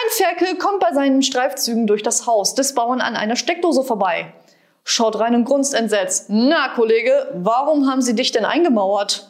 Ein Ferkel kommt bei seinen Streifzügen durch das Haus des Bauern an einer Steckdose vorbei. Schaut rein und grunzt entsetzt. Na, Kollege, warum haben Sie dich denn eingemauert?